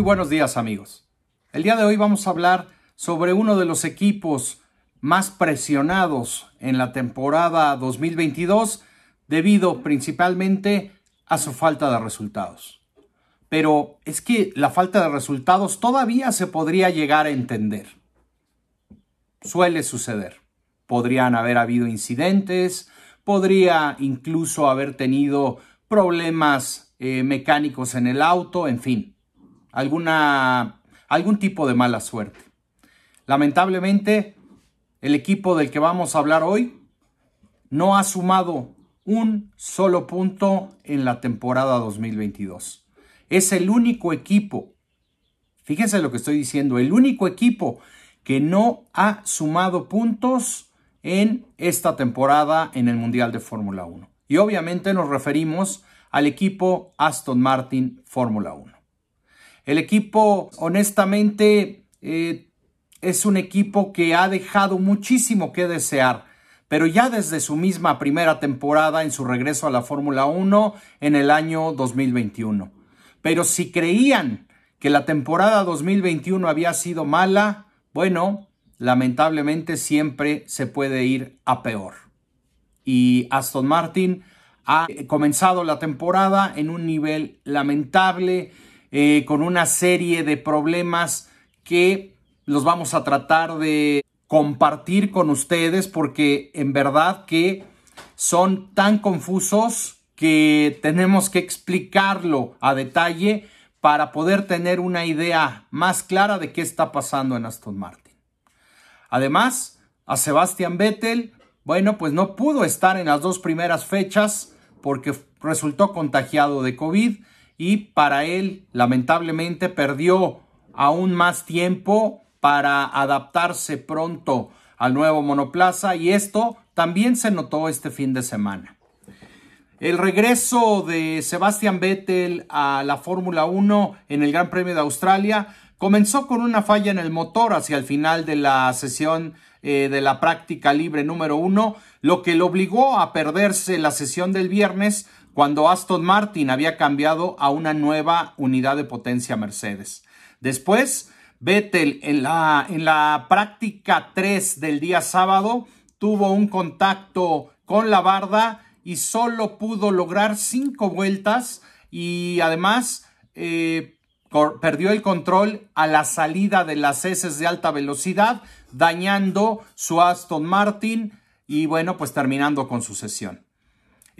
Muy buenos días amigos. El día de hoy vamos a hablar sobre uno de los equipos más presionados en la temporada 2022 debido principalmente a su falta de resultados. Pero es que la falta de resultados todavía se podría llegar a entender. Suele suceder. Podrían haber habido incidentes, podría incluso haber tenido problemas eh, mecánicos en el auto, en fin, alguna, algún tipo de mala suerte. Lamentablemente, el equipo del que vamos a hablar hoy no ha sumado un solo punto en la temporada 2022. Es el único equipo, fíjense lo que estoy diciendo, el único equipo que no ha sumado puntos en esta temporada en el Mundial de Fórmula 1. Y obviamente nos referimos al equipo Aston Martin Fórmula 1. El equipo, honestamente, eh, es un equipo que ha dejado muchísimo que desear, pero ya desde su misma primera temporada en su regreso a la Fórmula 1 en el año 2021. Pero si creían que la temporada 2021 había sido mala, bueno, lamentablemente siempre se puede ir a peor. Y Aston Martin ha comenzado la temporada en un nivel lamentable, eh, con una serie de problemas que los vamos a tratar de compartir con ustedes porque en verdad que son tan confusos que tenemos que explicarlo a detalle para poder tener una idea más clara de qué está pasando en Aston Martin. Además, a Sebastian Vettel, bueno, pues no pudo estar en las dos primeras fechas porque resultó contagiado de COVID y para él lamentablemente perdió aún más tiempo para adaptarse pronto al nuevo monoplaza y esto también se notó este fin de semana. El regreso de Sebastian Vettel a la Fórmula 1 en el Gran Premio de Australia comenzó con una falla en el motor hacia el final de la sesión eh, de la práctica libre número 1, lo que le obligó a perderse la sesión del viernes cuando Aston Martin había cambiado a una nueva unidad de potencia Mercedes. Después, Vettel en la, en la práctica 3 del día sábado tuvo un contacto con la barda y solo pudo lograr cinco vueltas y además eh, perdió el control a la salida de las heces de alta velocidad, dañando su Aston Martin y bueno, pues terminando con su sesión.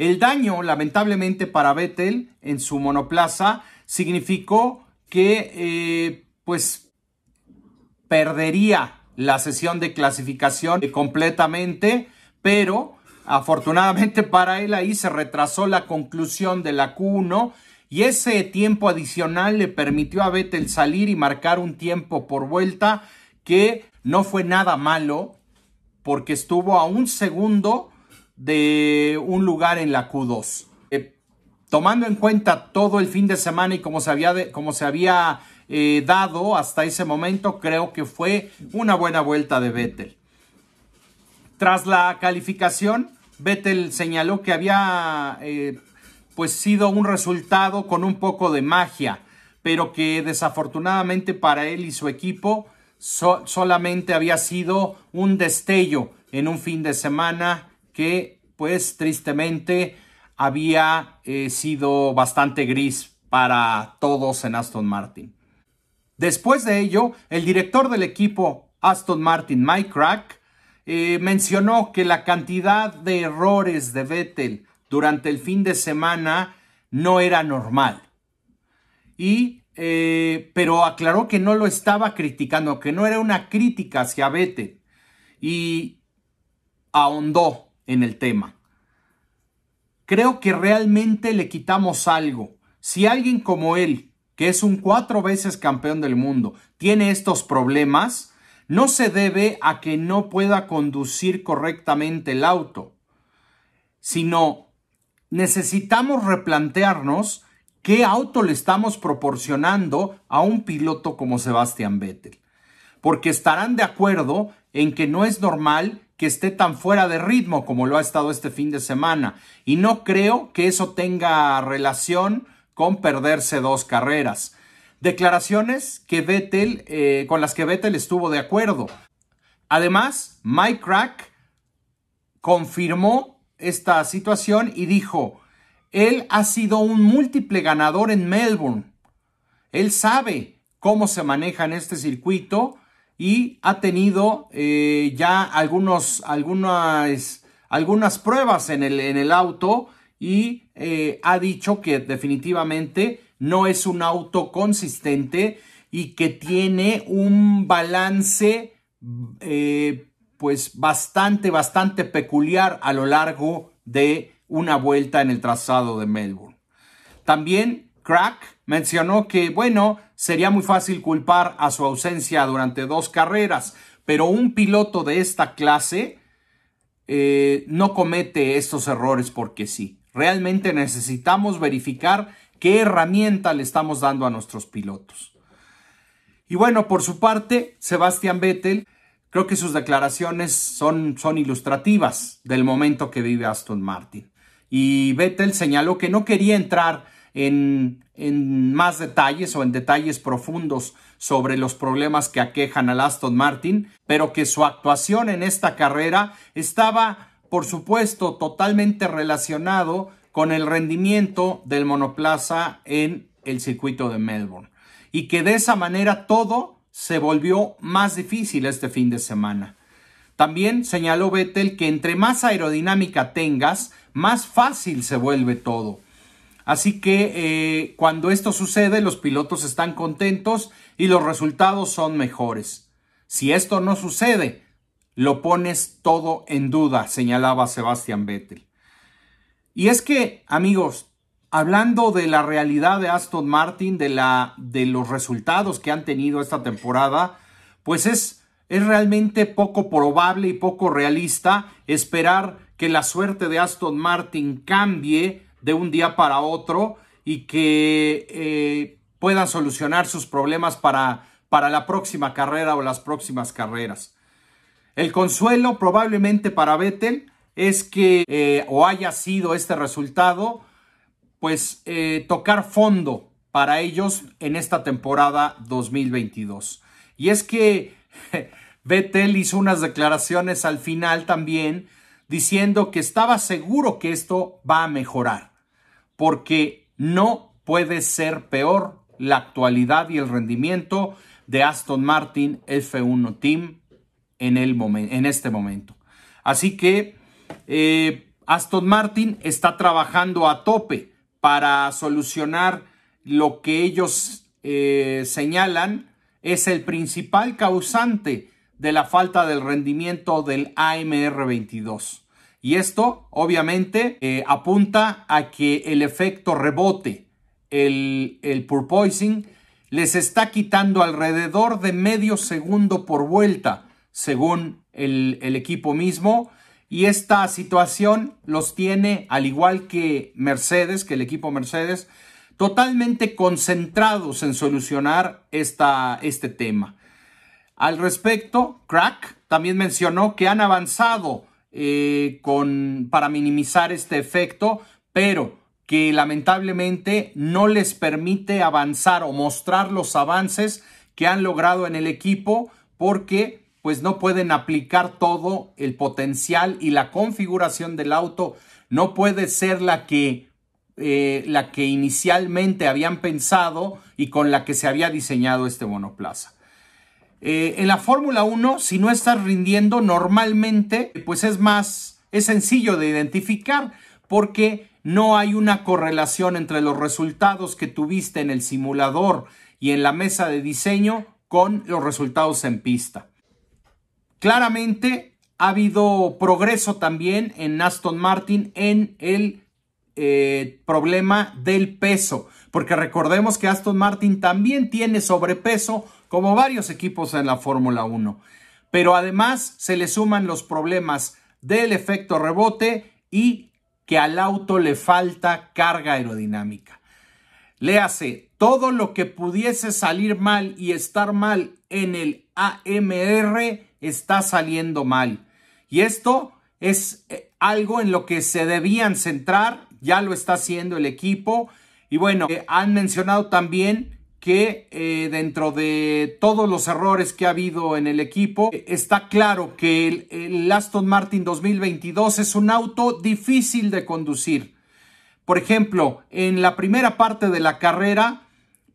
El daño, lamentablemente para Vettel en su monoplaza, significó que eh, pues perdería la sesión de clasificación completamente, pero afortunadamente para él ahí se retrasó la conclusión de la Q1 y ese tiempo adicional le permitió a Vettel salir y marcar un tiempo por vuelta que no fue nada malo porque estuvo a un segundo de un lugar en la Q2. Eh, tomando en cuenta todo el fin de semana y como se había, se había eh, dado hasta ese momento, creo que fue una buena vuelta de Vettel. Tras la calificación, Vettel señaló que había eh, pues sido un resultado con un poco de magia, pero que desafortunadamente para él y su equipo solamente había sido un destello en un fin de semana que pues tristemente había eh, sido bastante gris para todos en Aston Martin. Después de ello, el director del equipo Aston Martin, Mike Crack, eh, mencionó que la cantidad de errores de Vettel durante el fin de semana no era normal. Y, eh, pero aclaró que no lo estaba criticando, que no era una crítica hacia Vettel. Y ahondó en el tema. Creo que realmente le quitamos algo. Si alguien como él, que es un cuatro veces campeón del mundo, tiene estos problemas, no se debe a que no pueda conducir correctamente el auto, sino necesitamos replantearnos qué auto le estamos proporcionando a un piloto como Sebastian Vettel. Porque estarán de acuerdo en que no es normal que esté tan fuera de ritmo como lo ha estado este fin de semana. Y no creo que eso tenga relación con perderse dos carreras. Declaraciones que Vettel, eh, con las que Vettel estuvo de acuerdo. Además, Mike Crack confirmó esta situación y dijo, él ha sido un múltiple ganador en Melbourne. Él sabe cómo se maneja en este circuito y ha tenido eh, ya algunos, algunas, algunas pruebas en el, en el auto y eh, ha dicho que definitivamente no es un auto consistente y que tiene un balance eh, pues bastante, bastante peculiar a lo largo de una vuelta en el trazado de Melbourne. También Crack mencionó que, bueno, sería muy fácil culpar a su ausencia durante dos carreras, pero un piloto de esta clase eh, no comete estos errores porque sí. Realmente necesitamos verificar qué herramienta le estamos dando a nuestros pilotos. Y bueno, por su parte, Sebastián Vettel, creo que sus declaraciones son, son ilustrativas del momento que vive Aston Martin. Y Vettel señaló que no quería entrar en, más detalles o en detalles profundos sobre los problemas que aquejan al Aston Martin, pero que su actuación en esta carrera estaba, por supuesto, totalmente relacionado con el rendimiento del monoplaza en el circuito de Melbourne y que de esa manera todo se volvió más difícil este fin de semana. También señaló Vettel que entre más aerodinámica tengas, más fácil se vuelve todo. Así que eh, cuando esto sucede, los pilotos están contentos y los resultados son mejores. Si esto no sucede, lo pones todo en duda, señalaba Sebastián Vettel. Y es que, amigos, hablando de la realidad de Aston Martin, de, la, de los resultados que han tenido esta temporada, pues es, es realmente poco probable y poco realista esperar que la suerte de Aston Martin cambie de un día para otro y que eh, puedan solucionar sus problemas para, para la próxima carrera o las próximas carreras. El consuelo probablemente para Vettel es que eh, o haya sido este resultado, pues eh, tocar fondo para ellos en esta temporada 2022. Y es que Vettel hizo unas declaraciones al final también diciendo que estaba seguro que esto va a mejorar, porque no puede ser peor la actualidad y el rendimiento de Aston Martin F1 Team en, este momento. Así que eh, Aston Martin está trabajando a tope para solucionar lo que ellos eh, señalan es el principal causante de la falta del rendimiento del AMR22. Y esto obviamente eh, apunta a que el efecto rebote, el, el purpoising, les está quitando alrededor de medio segundo por vuelta, según el, el equipo mismo, y esta situación los tiene, al igual que Mercedes, que el equipo Mercedes, totalmente concentrados en solucionar esta, este tema. Al respecto, Crack también mencionó que han avanzado eh, con, para minimizar este efecto, pero que lamentablemente no les permite avanzar o mostrar los avances que han logrado en el equipo porque pues no pueden aplicar todo el potencial y la configuración del auto no puede ser la que, eh, la que inicialmente habían pensado y con la que se había diseñado este monoplaza. Eh, en la Fórmula 1, si no estás rindiendo normalmente, pues es más, es sencillo de identificar porque no hay una correlación entre los resultados que tuviste en el simulador y en la mesa de diseño con los resultados en pista. Claramente ha habido progreso también en Aston Martin en el eh, problema del peso, porque recordemos que Aston Martin también tiene sobrepeso como varios equipos en la Fórmula 1, pero además se le suman los problemas del efecto rebote y que al auto le falta carga aerodinámica. Le hace todo lo que pudiese salir mal y estar mal en el AMR está saliendo mal. Y esto es eh, algo en lo que se debían centrar, ya lo está haciendo el equipo. Y bueno, eh, han mencionado también que eh, dentro de todos los errores que ha habido en el equipo, está claro que el, Aston Martin 2022 es un auto difícil de conducir. Por ejemplo, en la primera parte de la carrera,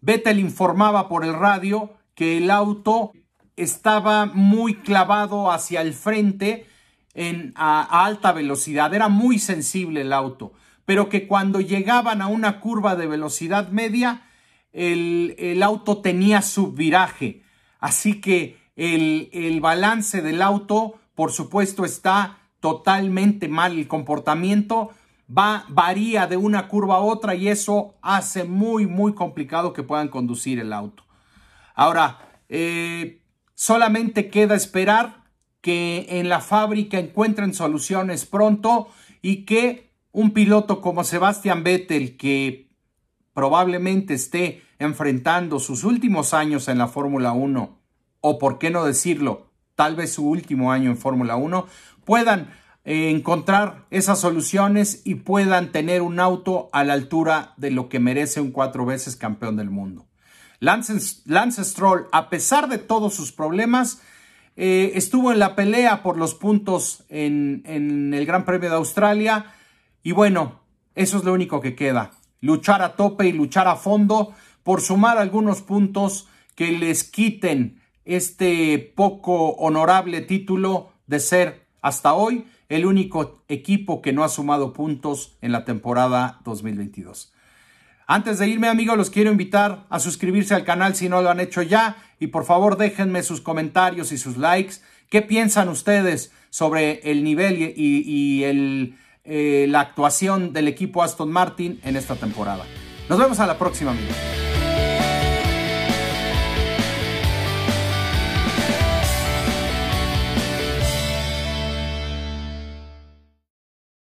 Vettel informaba por el radio que el auto estaba muy clavado hacia el frente en, a alta velocidad, era muy sensible el auto, pero que cuando llegaban a una curva de velocidad media, el, el auto tenía subviraje. Así que el, el, balance del auto, por supuesto, está totalmente mal. El comportamiento va, varía de una curva a otra y eso hace muy, muy complicado que puedan conducir el auto. Ahora, eh, solamente queda esperar que en la fábrica encuentren soluciones pronto y que un piloto como Sebastian Vettel, que probablemente esté enfrentando sus últimos años en la Fórmula 1, o por qué no decirlo, tal vez su último año en Fórmula 1, puedan eh, encontrar esas soluciones y puedan tener un auto a la altura de lo que merece un cuatro veces campeón del mundo. Lance, Lance Stroll, a pesar de todos sus problemas, eh, estuvo en la pelea por los puntos en, en el Gran Premio de Australia y bueno, eso es lo único que queda. Luchar a tope y luchar a fondo por sumar algunos puntos que les quiten este poco honorable título de ser hasta hoy el único equipo que no ha sumado puntos en la temporada 2022. Antes de irme, amigos, los quiero invitar a suscribirse al canal si no lo han hecho ya y por favor déjenme sus comentarios y sus likes. ¿Qué piensan ustedes sobre el nivel y, y el, eh, la actuación del equipo Aston Martin en esta temporada? Nos vemos a la próxima, amigos.